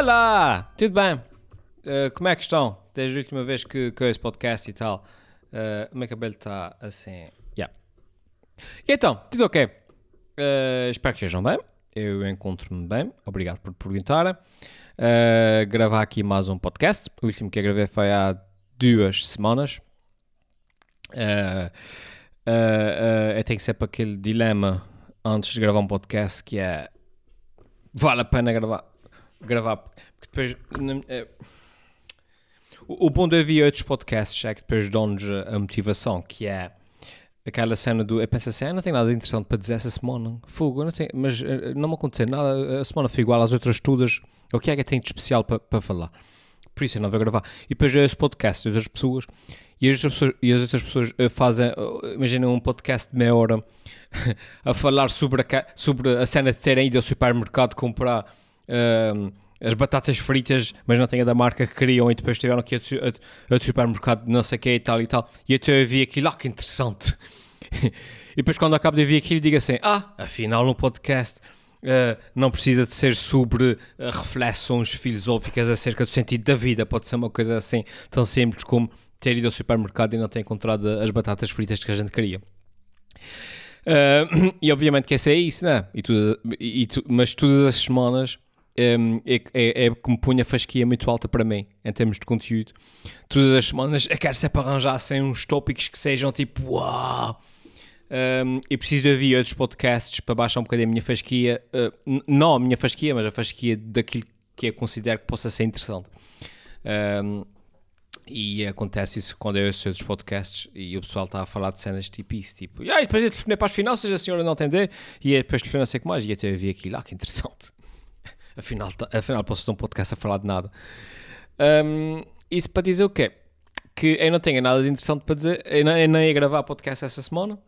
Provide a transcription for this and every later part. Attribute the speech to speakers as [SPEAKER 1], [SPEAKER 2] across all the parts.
[SPEAKER 1] Olá! Tudo bem? Uh, como é que estão? Desde a última vez que, que esse podcast e tal. Uh, o meu cabelo está assim. Yeah. E então, tudo ok? Uh, espero que estejam bem. Eu encontro-me bem. Obrigado por perguntarem. Uh, gravar aqui mais um podcast. O último que eu gravei foi há duas semanas. Eu tenho sempre aquele dilema antes de gravar um podcast que é vale a pena gravar gravar porque depois é, o, o bom de ouvir outros podcasts é que depois dão-nos a motivação que é aquela cena do eu penso assim, ah, não tem nada interessante para dizer essa semana fogo, não tem, mas não me aconteceu nada a semana foi igual às outras todas o que é que tem de especial para, para falar? Por isso eu não vou gravar. E depois esse podcast de outras pessoas e as, pessoas, e as outras pessoas eh, fazem, eh, imagina um podcast de meia hora a falar sobre a, sobre a cena de terem ido ao supermercado comprar uh, as batatas fritas, mas não têm a da marca que queriam e depois tiveram que ir ao, ao supermercado de não sei o que e tal e tal. E até eu vi aquilo, ah, que interessante. e depois quando acabo de ver aquilo, digo assim, ah, afinal no podcast... Uh, não precisa de ser sobre uh, reflexões filosóficas acerca do sentido da vida, pode ser uma coisa assim tão simples como ter ido ao supermercado e não ter encontrado as batatas fritas que a gente queria. Uh, e obviamente que essa é isso, né? E e tu, mas todas as semanas um, é, é, é que me punha a fasquia muito alta para mim, em termos de conteúdo. Todas as semanas eu quero sempre arranjar assim, uns tópicos que sejam tipo uau! Um, e preciso de ouvir outros podcasts para baixar um bocadinho a minha fasquia. Uh, não a minha fasquia, mas a fasquia daquilo que eu considero que possa ser interessante. Um, e acontece isso quando eu ouço outros podcasts e o pessoal está a falar de cenas tipo isso, tipo, e aí depois eu telefonei para as finanças, a senhora não atender, e depois telefonei não sei o que mais, e até eu vi aquilo, ah, que interessante. Afinal, tá, afinal posso fazer um podcast a falar de nada. Um, isso para dizer o quê? Que eu não tenho nada de interessante para dizer, eu, não, eu nem ia gravar podcast essa semana,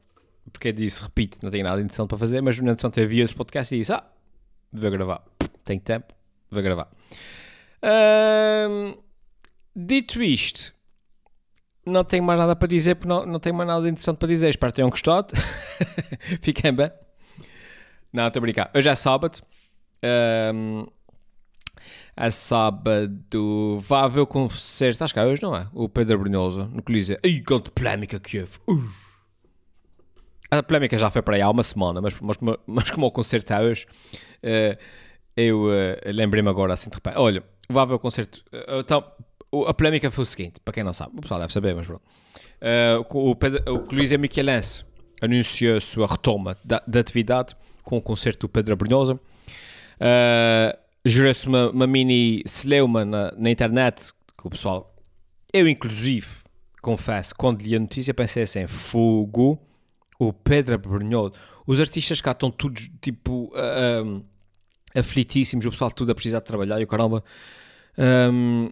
[SPEAKER 1] porque disse, repito, não tenho nada de interessante para fazer, mas no entanto eu vi outros podcasts e disse, ah, vou gravar, tenho tempo, vou gravar. Um, Dito isto, não tenho mais nada para dizer, porque não, não tenho mais nada interessante para dizer. Espero que tenham gostado. Fiquem bem. Não, estou a brincar. Hoje é sábado. Um, é sábado. Vá ver o concerto. Acho que é hoje, não é? O Pedro Brunhosa, no Coliseu. Ai, quanta polémica que houve. Uh. A polémica já foi para aí há uma semana, mas, mas, mas como o concerto é hoje, uh, eu uh, lembrei-me agora assim de repente. Olha, vá ver o concerto. Uh, então, a polémica foi o seguinte, para quem não sabe, o pessoal deve saber, mas pronto. O, Pedro, o Coliseu Michelense anunciou a sua retoma da, da, atividade com o concerto do Pedro Abrunhosa. Uh, Gerou-se uma, uma, mini celeuma na, na, internet, que o pessoal, eu inclusive, confesso, quando li a notícia pensei assim, fogo, o Pedro Abrunhosa, os artistas cá estão todos, tipo, uh, um, aflitíssimos, o pessoal tudo a precisar de trabalhar e o caramba... Um,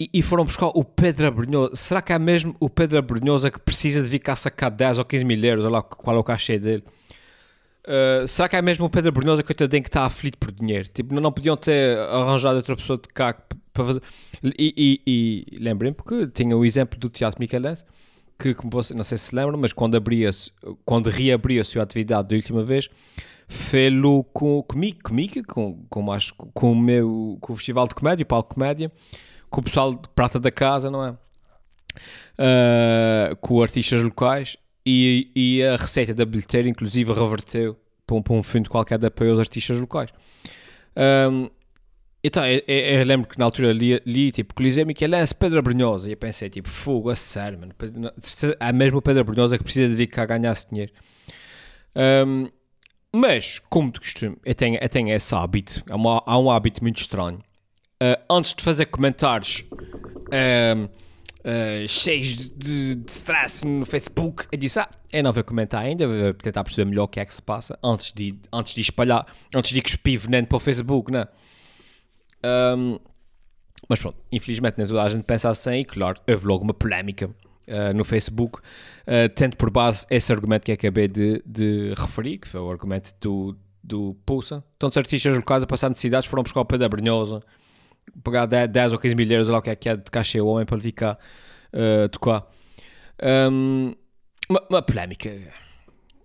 [SPEAKER 1] e, e, foram buscar o Pedro Abrunhosa. Será que é mesmo o Pedro Abrunhosa que precisa de vir cá sacar 10 ou 15 mil euros? Olha lá qual é o cachê dele. Uh, será que é mesmo o Pedro eu tenho que estar aflito por dinheiro? Tipo, não, podiam ter arranjado outra pessoa de cá para fazer. E, e, e lembrem porque tinha o exemplo do Teatro Michelense, que, como você, não sei se lembram, mas quando, abria quando reabriu a sua atividade da última vez, fez-lo com, comigo, comigo com, com, mais, com, o meu, com o Festival de Comédia, o Palco Comédia com o pessoal de prata da casa, não é? Uh, com artistas locais e, e, a receita da bilheteira, inclusive, reverteu para um, para um fundo qualquer de apoio aos artistas locais. Um, então, eu, eu, eu, lembro que na altura li, li tipo, Coliseu Michelense, Pedro Brunhosa, e eu pensei, tipo, fogo, a sério, mano, é mesmo o Pedro Brunhosa que precisa de vir cá ganhar esse dinheiro. Um, mas, como de costume, eu tenho, eu tenho esse hábito, há, uma, há um hábito muito estranho, uh, antes de fazer comentários uh, uh, cheios de, de stress no Facebook, eu disse: Ah, eu não vou comentar ainda, vou tentar perceber melhor o que é que se passa antes de, antes de espalhar, antes de cuspir veneno para o Facebook, né? Um, mas pronto, infelizmente nem toda a gente pensa assim e, claro, houve logo uma polémica uh, no Facebook, uh, tendo por base esse argumento que acabei de, de referir, que foi o argumento do, do Pulsa. Tantos artistas locais a passar necessidades foram buscar o Pedro Brunhosa pagar 10, 10 ou 15 mil euros, lá o que é que é de cachê o homem para vir cá uh, tocar. Um, uma, uma, polémica.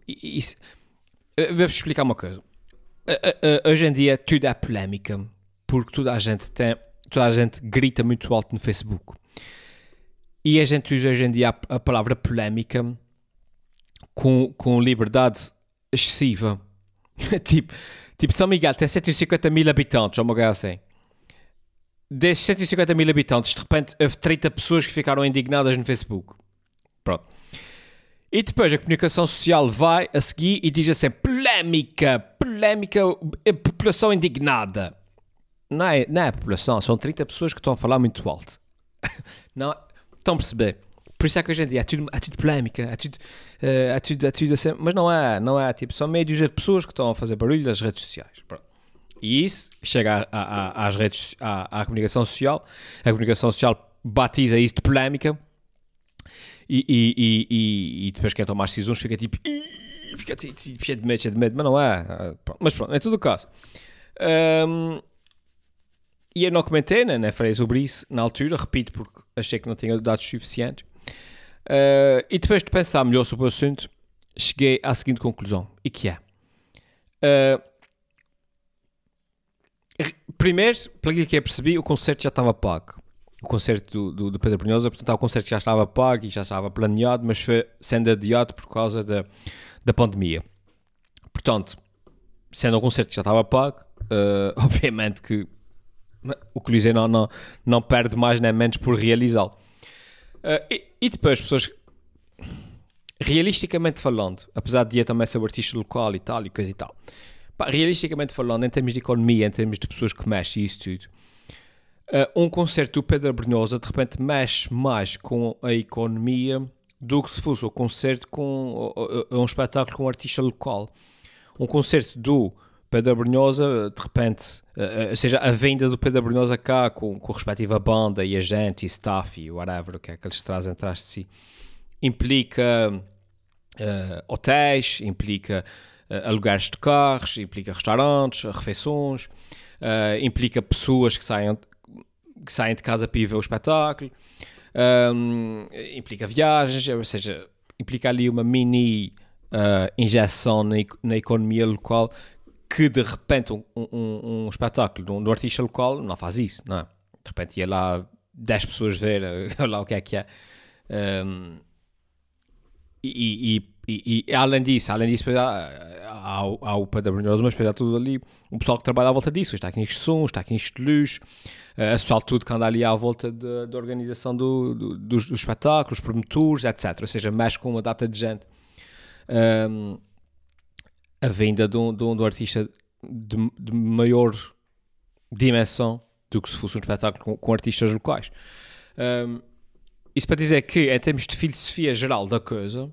[SPEAKER 1] Uh, Vou-vos explicar uma coisa. Uh, hoje em dia tudo é polémica. porque toda a gente tem, toda a gente grita muito alto no Facebook. E a gente usa hoje em dia a, palavra polémica com, com liberdade excessiva. tipo, tipo, São Miguel tem 150 mil habitantes, ou uma assim. Desses 150 mil habitantes, de repente houve 30 pessoas que ficaram indignadas no Facebook. Pronto. E depois a comunicação social vai a seguir e diz assim: polémica, polémica, população indignada. Não é, não é a população, são 30 pessoas que estão a falar muito alto. não, estão a perceber? Por isso é que hoje em dia é tudo, é tudo polémica, é tudo, uh, é tudo, é tudo assim, mas não é, não é, tipo, são dúzia de pessoas que estão a fazer barulho nas redes sociais. Pronto. E isso chega a, a, às redes, à, à comunicação social, a comunicação social batiza isso de polémica e, e, e, e depois quem toma as decisões fica tipo, fica tipo, cheio de medo, cheio de medo, mas não é. Mas pronto, é tudo o caso. Um, e eu não comentei, né, né, falei sobre isso na altura, repito porque achei que não tinha dados suficientes. Uh, e depois de pensar melhor sobre o assunto, cheguei à seguinte conclusão, e que é... Uh, primeiro, pelo que eu percebi, o concerto já estava pago. O concerto do, do, do Pedro Brunhosa, portanto, o concerto já estava pago e já estava planeado, mas foi sendo adiado por causa da, da pandemia. Portanto, sendo um concerto que já estava pago, uh, obviamente que o Coliseu não, não, não perde mais nem menos por realizá-lo. Uh, e, e, depois, pessoas, realisticamente falando, apesar de ir também ser artista local e tal, e coisa e tal, pá, realisticamente falando, em termos de economia, em termos de pessoas que mexem isso tudo, uh, um concerto do Pedro Brunhosa de repente mexe mais com a economia do que se fosse um concerto com uh, um espetáculo com um artista local. Um concerto do Pedro Brunhosa, de repente, uh, ou seja, a venda do Pedro Brunhosa cá com, com a respectiva banda e agente e staff e whatever, o que é que eles trazem atrás de si, implica uh, hotéis, implica uh, alugares de carros, implica restaurantes, refeições, implica pessoas que saem, que saem de casa para ir ver o espetáculo, um, implica viagens, ou seja, implica ali uma mini injeção na, na economia local que de repente um, um, um espetáculo de um, de um, artista local não faz isso, não é? De repente ia lá 10 pessoas ver lá o que é que é. Um, e, e, e, e, além disso, além disso, há, há, há o Padre Brunhoso, mas depois há tudo ali o pessoal que trabalha à volta disso, os técnicos de som, os técnicos de luz, o pessoal tudo que anda ali à volta da organização do, do, dos, dos espetáculos, promotores, etc. Ou seja, mexe com uma data de gente. Um, a venda de um, de um, de um artista de, de, maior dimensão do que se fosse um espetáculo com, com artistas locais. Um, isso para dizer que, em termos de filosofia geral da coisa,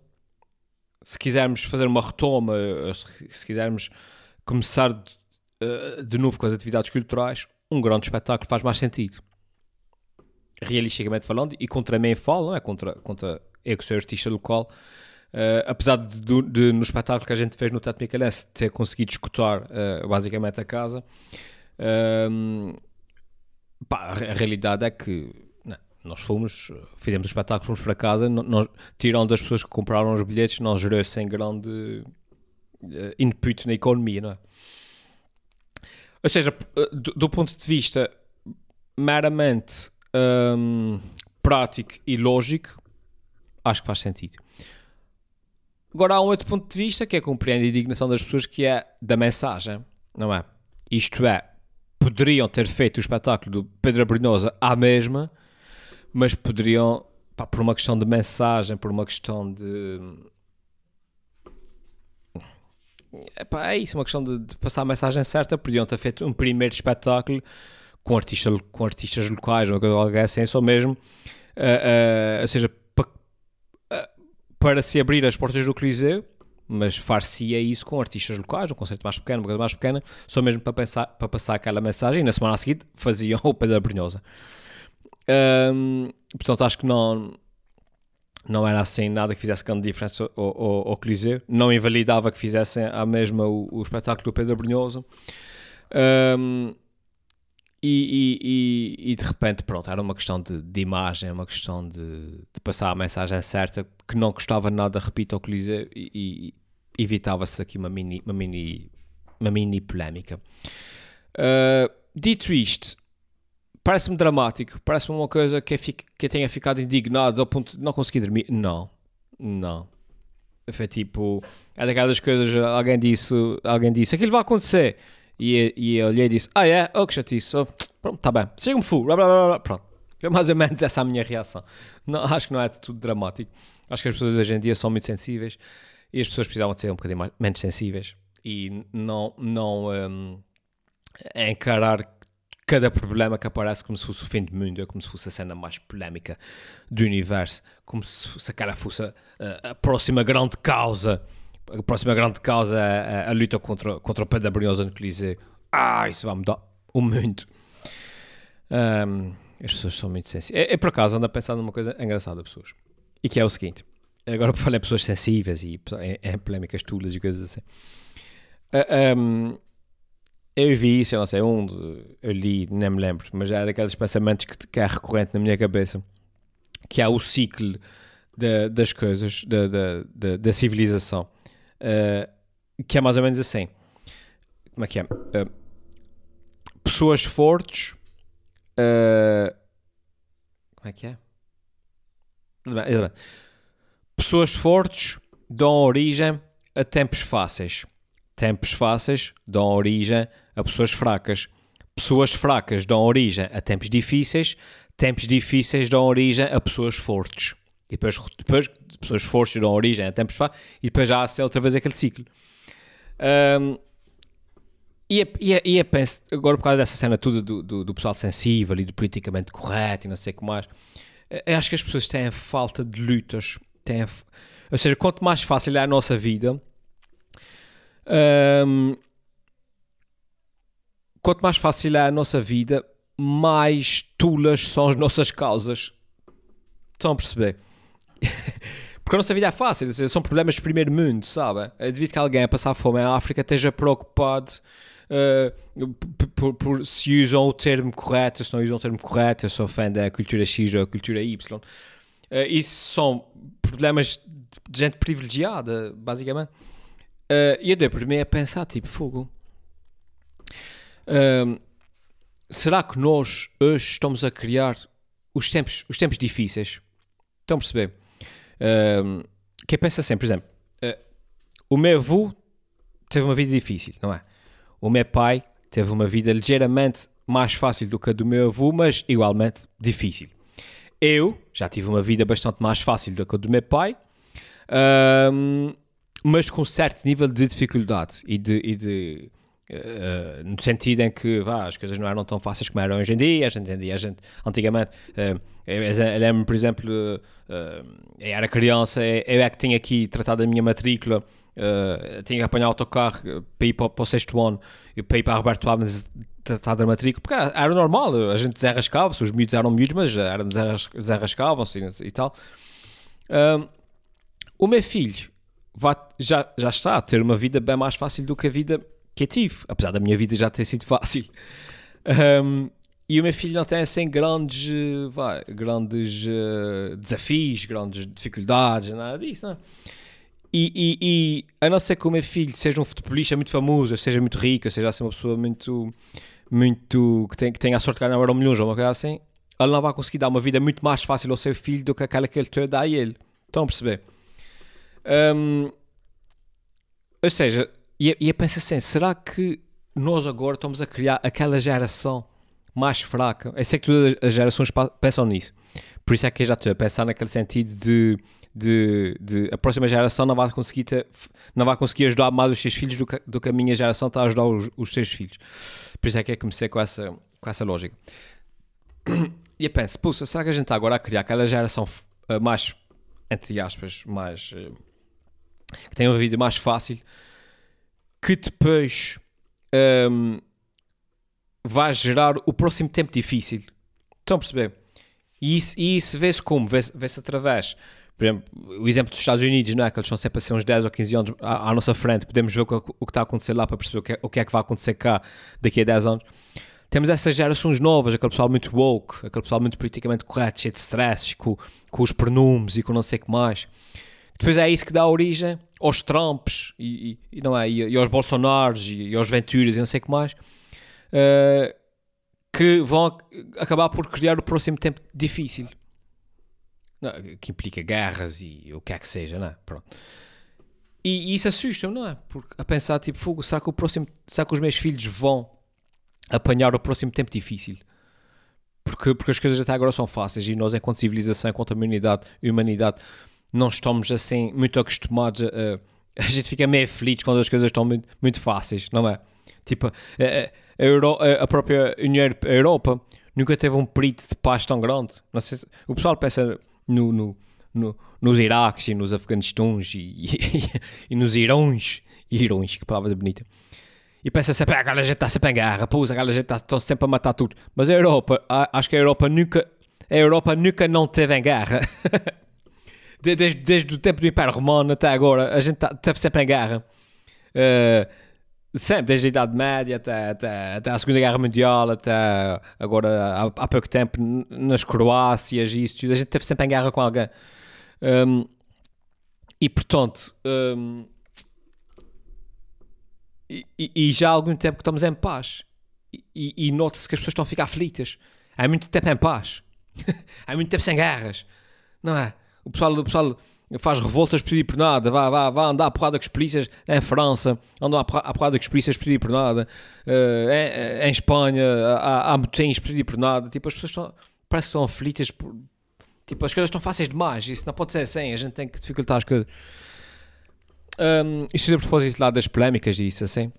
[SPEAKER 1] se quisermos fazer uma retoma, se, se quisermos começar de, uh, de novo com as atividades culturais, um grande espetáculo faz mais sentido. Realisticamente falando, e contra mim falo, não é? Contra, contra eu que sou artista local, Uh, apesar de, de, de, no espetáculo que a gente fez no Teatro Micalense ter conseguido escutar uh, basicamente a casa, uh, pá, a, realidade é que nós fomos, fizemos o espetáculo, fomos para casa, nós, das pessoas que compraram os bilhetes, não gerou sem grande eh, input na economia, não é? Ou seja, do, do ponto de vista meramente um, prático e lógico, acho que faz sentido. Agora há um outro ponto de vista que é compreender a indignação das pessoas, que é da mensagem, não é? Isto é, poderiam ter feito o espetáculo do Pedro Brunhosa à mesma, mas poderiam, pá, por uma questão de mensagem, por uma questão de. Epá, é isso, uma questão de, de, passar a mensagem certa, podiam ter feito um primeiro espetáculo com, artista, com artistas locais, ou algo assim, só mesmo, uh, uh, ou seja, para se abrir as portas do Coliseu, mas far-se-ia isso com artistas locais, um concerto mais pequeno, uma coisa mais pequena, só mesmo para, pensar, para passar aquela mensagem, e na semana seguinte faziam o Pedro Brunhosa. Um, portanto, acho que não, não era assim nada que fizesse grande diferença ao, ao, ao Coliseu, não invalidava que fizessem a mesma o, o espetáculo do Pedro Brunhosa. Um, e, e, e, de repente, pronto, era uma questão de, de imagem, uma questão de, de, passar a mensagem certa, que não custava nada, repito, ao Coliseu, e, e evitava-se aqui uma mini, uma mini, uma mini polémica. Uh, dito isto, parece-me dramático, parece-me uma coisa que, que eu tenha ficado indignado ao ponto de não conseguir dormir. Não, não. Foi tipo, é daquelas coisas, alguém disse, alguém disse, aquilo vai acontecer. E, e eu olhei e disse, ah é, oh que chatice, oh, pronto, tá bem, chega-me full, blá, blá, blá, blá, pronto. Foi mais ou menos essa a minha reação. Não, acho que não é tudo dramático. Acho que as pessoas hoje em dia são muito sensíveis e as pessoas precisavam de ser um bocadinho mais, menos sensíveis e não, não um, encarar cada problema que aparece como se fosse o fim do mundo, como se fosse a cena mais polémica do universo, como se, se a cara fosse a, a, próxima grande causa, a próxima grande causa é a, a luta contra, contra o pé da briosa no. Ah, isso vai mudar o mundo. Um, as pessoas são muito sensíveis. É, é por acaso, ando a pensar numa coisa engraçada, pessoas. E que é o seguinte: agora por falar em pessoas sensíveis e em, em polémicas tulas e coisas assim. Uh, ah, um, eu vi isso, eu não sei onde, eu li, nem me lembro, mas é daqueles pensamentos que, que é recorrente na minha cabeça, que há o ciclo de, das coisas, da, da civilização, uh, que é mais ou menos assim. Como é que é? Uh, pessoas fortes. Uh, como é que é? Pessoas fortes dão origem a tempos fáceis. Tempos fáceis dão origem a pessoas fracas. Pessoas fracas dão origem a tempos difíceis. Tempos difíceis dão origem a pessoas fortes. E depois, depois pessoas fortes dão origem a tempos fracos. E depois já há outra vez aquele ciclo. Um, e, é, e, é, e é, penso, agora por causa dessa cena toda do, do, do, pessoal sensível e do politicamente correto e não sei o que mais, eu acho que as pessoas têm falta de lutas. Têm, ou seja, quanto mais fácil é a nossa vida, um, quanto mais fácil é a nossa vida, mais tulas são as nossas causas. Estão a perceber? Porque a nossa vida é fácil, são problemas de primeiro mundo, sabe? É devido que alguém a passar fome em África esteja preocupado uh, por, por, se usam o termo correto, se não usam o termo correto, eu sou fã da cultura X ou da cultura Y. Uh, isso são problemas de gente privilegiada, basicamente. Uh, e eu dei por mim a pensar, tipo, fogo. Uh, será que nós hoje estamos a criar os tempos, os tempos difíceis? Estão a perceber? Uh, que pensa sempre, por exemplo, uh, o meu avô teve uma vida difícil, não é? O meu pai teve uma vida ligeiramente mais fácil do que a do meu avô, mas igualmente difícil. Eu já tive uma vida bastante mais fácil do que a do meu pai. Uh, mas com certo nível de dificuldade e de, e de uh, no sentido em que vá, as coisas não eram tão fáceis como eram hoje em dia, a gente a gente, antigamente, uh, eu, lembro, por exemplo, uh, eu era criança, eu é que tinha aqui tratado a minha matrícula, uh, tinha que apanhar o autocarro para ir para, para o sexto ano para ir para a Roberto Alves tratar da matrícula, porque era, normal, a gente desenrascava-se, os miúdos eram miúdos, mas eram desenrascavam-se e, e, tal. o meu filho vai, já, já está a ter uma vida bem mais fácil do que a vida que eu tive, apesar da minha vida já ter sido fácil. Um, e o meu filho não tem assim grandes, vai, grandes uh, desafios, grandes dificuldades, nada disso, não é? E, e, e, a não ser que o meu filho seja um futebolista muito famoso, seja muito rico, seja assim uma pessoa muito, muito que, tem, que tenha a sorte de ganhar um milhões ou uma coisa assim, ele não vai conseguir dar uma vida muito mais fácil ao seu filho do que aquela que ele te dá a ele. Estão a perceber? Um, ou seja, e, e penso assim: será que nós agora estamos a criar aquela geração mais fraca? Eu sei que todas as gerações pensam nisso. Por isso é que eu já estou a pensar naquele sentido de, de, de, a próxima geração não vai conseguir ter, não vai conseguir ajudar mais os seus filhos do que, do que a minha geração está a ajudar os, os seus filhos. Por isso é que eu comecei com essa, com essa lógica. E eu penso, será que a gente está agora a criar aquela geração uh, mais, entre aspas, mais uh, que tem uma vida mais fácil, que depois um, vai gerar o próximo tempo difícil. Estão a perceber? E isso, isso vê-se como? Vê-se vê através. Por exemplo, o exemplo dos Estados Unidos, não é? Que eles estão sempre a ser uns 10 ou 15 anos à, à nossa frente. Podemos ver o que, o que está a acontecer lá para perceber o que, é, o que é que vai acontecer cá daqui a 10 anos. Temos essas gerações novas, aquele pessoal muito woke, aquele pessoal muito politicamente correto, cheio de stress, com, com os pronomes e com não sei o que mais. Depois é isso que dá origem aos Trumps e, e, não é, e, e aos Bolsonaros e, e, aos Venturas e não sei o que mais. Uh, que vão acabar por criar o próximo tempo difícil. Que implica guerras e o que é que seja, não é? Pronto. E, e isso assusta-me, não é? Porque a pensar, tipo, fogo, será que o próximo, será que os meus filhos vão apanhar o próximo tempo difícil? Porque, porque as coisas até agora são fáceis e nós, enquanto civilização, enquanto humanidade, humanidade não estamos assim muito acostumados a, a, gente fica meio feliz quando as coisas estão muito, muito fáceis, não é? Tipo, a, a, Euro, a própria União a Europa nunca teve um período de paz tão grande. Sei, o pessoal pensa no, no, no, nos Iraques e nos Afeganistões e, e, e, nos Irões. Irões, que palavra bonita. E pensa sempre, ah, aquela gente está sempre em guerra, pô, aquela gente está sempre a matar tudo. Mas a Europa, acho que a Europa nunca, a Europa nunca não teve em guerra. desde, desde o tempo do Império Romano até agora, a gente está tá sempre em guerra. Uh, Sempre, desde a Idade Média até, até, até a Segunda Guerra Mundial, até agora há, há pouco tempo nas Croácias e isso, a gente esteve sempre em guerra com alguém. Um, e portanto, um, e, e, já há algum tempo que estamos em paz. E, e nota-se que as pessoas estão a ficar aflitas. Há muito tempo em paz. há muito tempo sem guerras. Não é? O pessoal, o pessoal faz revoltas por pedir por nada, vá, vá, vá andar a porrada com os polícias. Em França, andam a porrada com os polícias por pedir por nada, uh, em, em, Espanha há, motins por pedir por nada, tipo, as pessoas estão, parece que estão aflitas por, tipo, as coisas estão fáceis demais, isso não pode ser assim, a gente tem que dificultar as coisas. Um, isto a propósito lá das polémicas e assim,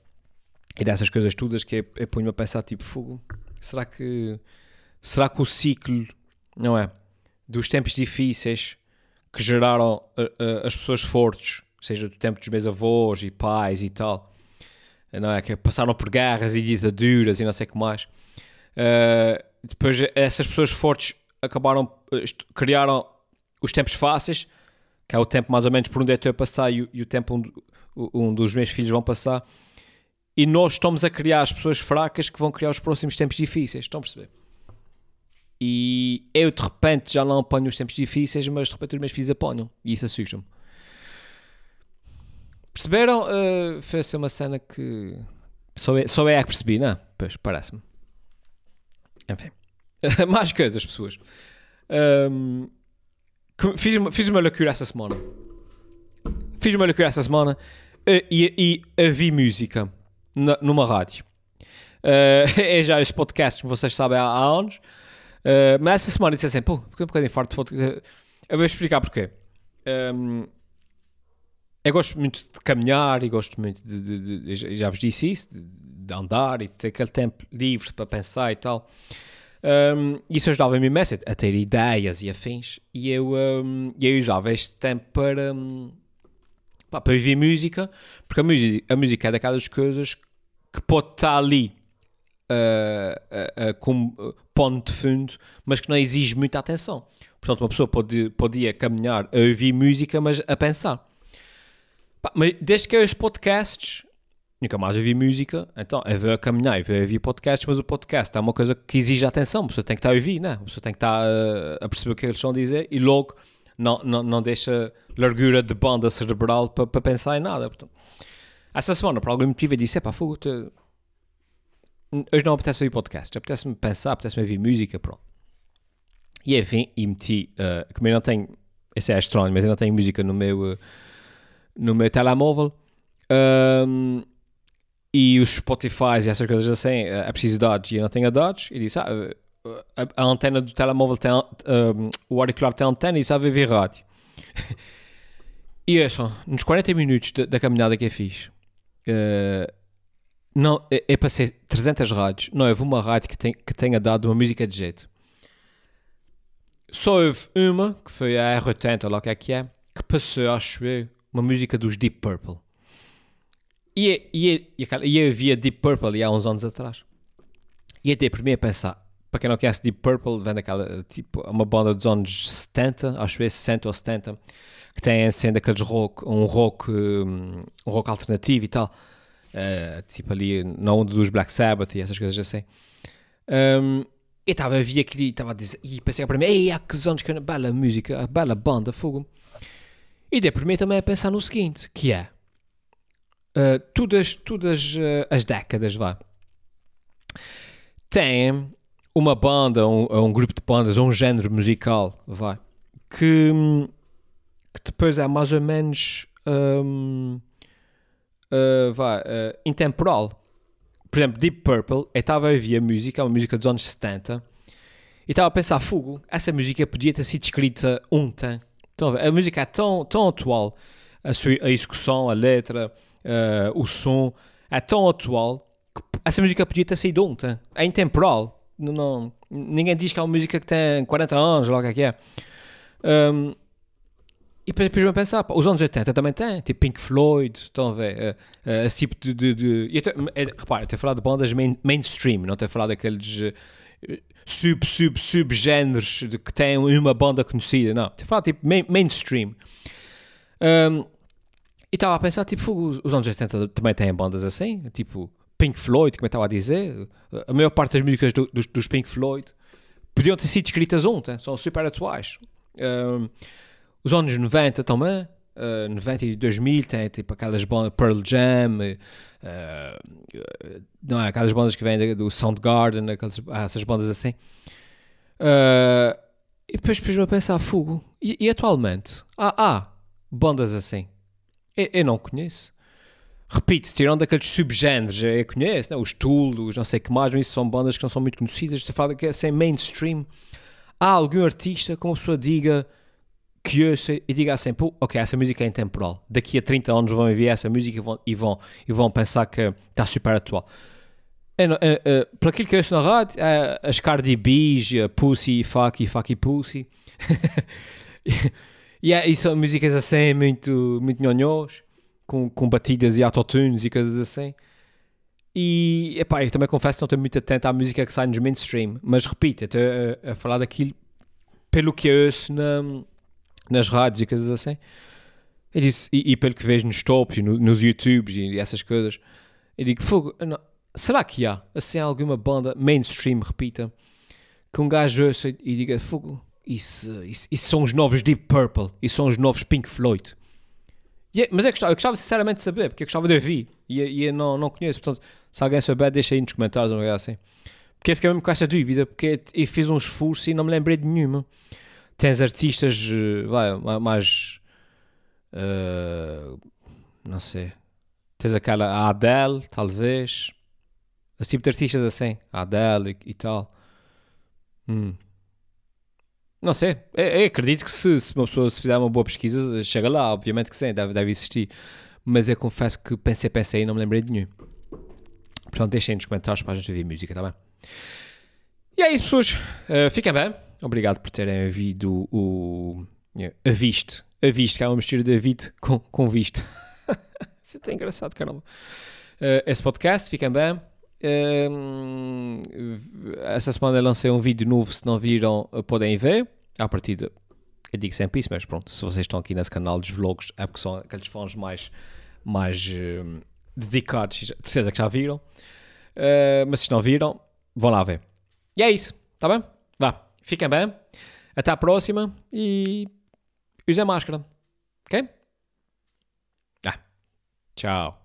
[SPEAKER 1] e dessas coisas todas que eu, eu ponho-me a pensar, tipo, fogo, será que, será que o ciclo, não é, dos tempos difíceis que geraram uh, uh, as pessoas fortes, seja do tempo dos meus avós e pais e tal, não é? Que passaram por guerras e ditaduras e não sei o que mais. Uh, depois essas pessoas fortes acabaram, criaram os tempos fáceis, que é o tempo mais ou menos por onde eu estou passar e, e o tempo onde um dos meus filhos vão passar. E nós estamos a criar as pessoas fracas que vão criar os próximos tempos difíceis. Estão a perceber? E eu de repente já não apanho os tempos difíceis, mas de repente os meus filhos apanham. E isso assusta-me. Perceberam? Uh, foi assim uma cena que só é, só é a que percebi, não? É? Pois, parece-me. Enfim. Mais coisas, pessoas. Um, fiz, uma, fiz uma loucura essa semana. Fiz uma loucura essa semana uh, e, vi música numa rádio. Uh, é já os podcasts, como vocês sabem, há, há anos. Uh, mas essa semana disse assim, pô, porque um bocadinho farto de foto. Eu vou explicar porquê. Um, eu gosto muito de caminhar e gosto muito de, de, de, já vos disse isso, de, andar e de ter aquele tempo livre para pensar e tal. Um, isso ajudava-me imenso a ter ideias e afins. E eu, um, eu usava este tempo para, um, para ouvir música, porque a música, a música é daquelas coisas que pode estar ali uh, uh, como ponto de fundo, mas que não exige muita atenção. Portanto, uma pessoa pode, podia caminhar a ouvir música, mas a pensar. Mas desde que eu ouço podcasts, nunca mais ouvi música, então eu vou a caminhar e vou ouvir podcasts, mas o podcast é uma coisa que exige atenção, a pessoa tem que estar a ouvir, né? a pessoa tem que estar a, a perceber o que eles estão a dizer e logo não, não, não deixa largura de banda cerebral para, para pensar em nada. Portanto, essa semana, por algum motivo, eu disse: é pá, fogo, hoje não apetece ouvir podcast, apetece-me pensar, apetece-me ouvir música, pronto. E enfim, e meti, uh, como eu não tenho, esse é estranho, mas eu não tenho música no meu, uh, no meu telemóvel, um, e os Spotify e essas coisas assim, uh, é preciso dados, e eu não tenho dados, e disse, ah, a, a, antena do telemóvel tem, um, o auricular tem antena e sabe ouvir rádio. e é só, nos 40 minutos da, da caminhada que eu fiz, uh, não, é, é passei 300 rádios. Não houve uma rádio que, tem, que tenha dado uma música de jeito. Só houve uma, que foi a R80, lá que é que é, que passou, acho eu, uma música dos Deep Purple. E, e, e, e eu via Deep Purple há uns anos atrás. E até para mim a pensar, para quem não conhece Deep Purple, vem daquela, tipo, uma banda dos anos 70, acho eu, 60 ou 70, que tem sendo aqueles rock, um rock, um rock alternativo e tal uh, tipo ali na onda dos Black Sabbath e essas coisas assim. Um, eu estava a ver aquilo e estava a dizer, e pensei para mim, ei, há que anos que é bela música, bela banda, fogo. E dei para mim também a pensar no seguinte, que é, uh, todas, todas uh, as décadas, vá, têm uma banda, um, um grupo de bandas, um género musical, vai, que, que depois é mais ou menos um, uh, vai, uh, intemporal. Por exemplo, Deep Purple, eu estava a ouvir a música, uma música dos anos 70, e estava a pensar, fogo, essa música podia ter sido escrita ontem. Então, a música é tão, tão atual, a, sua, a execução, a letra, uh, o som, é tão atual que essa música podia ter sido ontem. É intemporal. Não, não, ninguém diz que é uma música que tem 40 anos, logo é que é. Um, e depois, depois me pensar, pá, os anos 80 também tem, tipo Pink Floyd, estão a ver, uh, uh, esse tipo de. de, de e até, é, repara, falar de bandas main, mainstream, não a falar daqueles uh, sub, sub, subgéneros de que têm uma banda conhecida, não, a falar tipo main, mainstream. Um, e estava a pensar, tipo, os, os anos 80 também têm bandas assim, tipo Pink Floyd, como eu estava a dizer, a maior parte das músicas do, dos, dos, Pink Floyd podiam ter sido escritas ontem, são super atuais. Um, os anos 90 também, uh, 90 e 2000 tem tipo aquelas bandas Pearl Jam, uh, não é, aquelas bandas que vêm do Soundgarden, aquelas, essas bandas assim. Uh, e depois pus-me a pensar, fogo, e, e, atualmente há, há bandas assim? Eu, eu não conheço repito, tirando aqueles subgéneros, eu conheço, né? os Tool, não sei que mais, mas isso são bandas que não são muito conhecidas, estou a falar que é sem mainstream. Há algum artista como a pessoa diga que ouça e diga assim, pô, ok, essa música é intemporal, daqui a 30 anos vão ouvir essa música e vão, e vão, e vão pensar que está super atual. É, é, é, por aquilo que eu ouço na rádio, é, as Cardi B's, Pussy, Fucky, Fucky Pussy. e, é, e são músicas assim muito, muito nhonhós com, com batidas e autotunes e coisas assim. E epá, eu também confesso que não estou muito atento à música que sai nos mainstream, mas repito, estou a, a, falar daquilo pelo que eu ouço na, nas rádios e coisas assim. Eu disse, e, e, pelo que vejo nos tops, no, nos YouTubes e, essas coisas, eu digo, fogo, não, será que há assim alguma banda mainstream, repita, que um gajo ouça e diga, fogo, isso, isso, isso são os novos Deep Purple, isso são os novos Pink Floyd. Yeah, mas é que eu gostava sinceramente de saber, porque eu gostava de ouvir e, e eu não, não conheço. Portanto, se alguém souber, deixa aí nos comentários ou assim. Porque eu fiquei mesmo com essa dúvida, porque eu fiz um esforço e não me lembrei de nenhuma. Tens artistas, eh, vai, mais. Uh, não sei. Tens aquela Adele, talvez. Esse tipo de artistas assim, Adele e, e tal. Hum. Não sei. Eu, eu acredito que se, se, uma pessoa se fizer uma boa pesquisa, chega lá, obviamente que sim, deve, deve existir. Mas eu confesso que pensei, pensei e não me lembrei de nenhum. Portanto, deixem nos comentários para a gente ouvir música, tá bem? E é isso, pessoas. Uh, fiquem bem. Obrigado por terem ouvido o. Yeah, a viste. A viste, que é uma mistura de vite com, com viste. Isso é engraçado, caramba. Uh, esse podcast, fiquem bem. Uh, essa semana lancei um vídeo novo, se não viram, podem ver à partida, eu digo sempre isso, mas pronto, se vocês estão aqui nesse canal dos vlogs, é porque são aqueles fãs mais, mais dedicados, de certeza que já viram. Uh, mas se não viram, vão lá ver. E é isso, tá bem? Vá, fiquem bem, até à próxima e usem máscara, ok? Ah, tchau.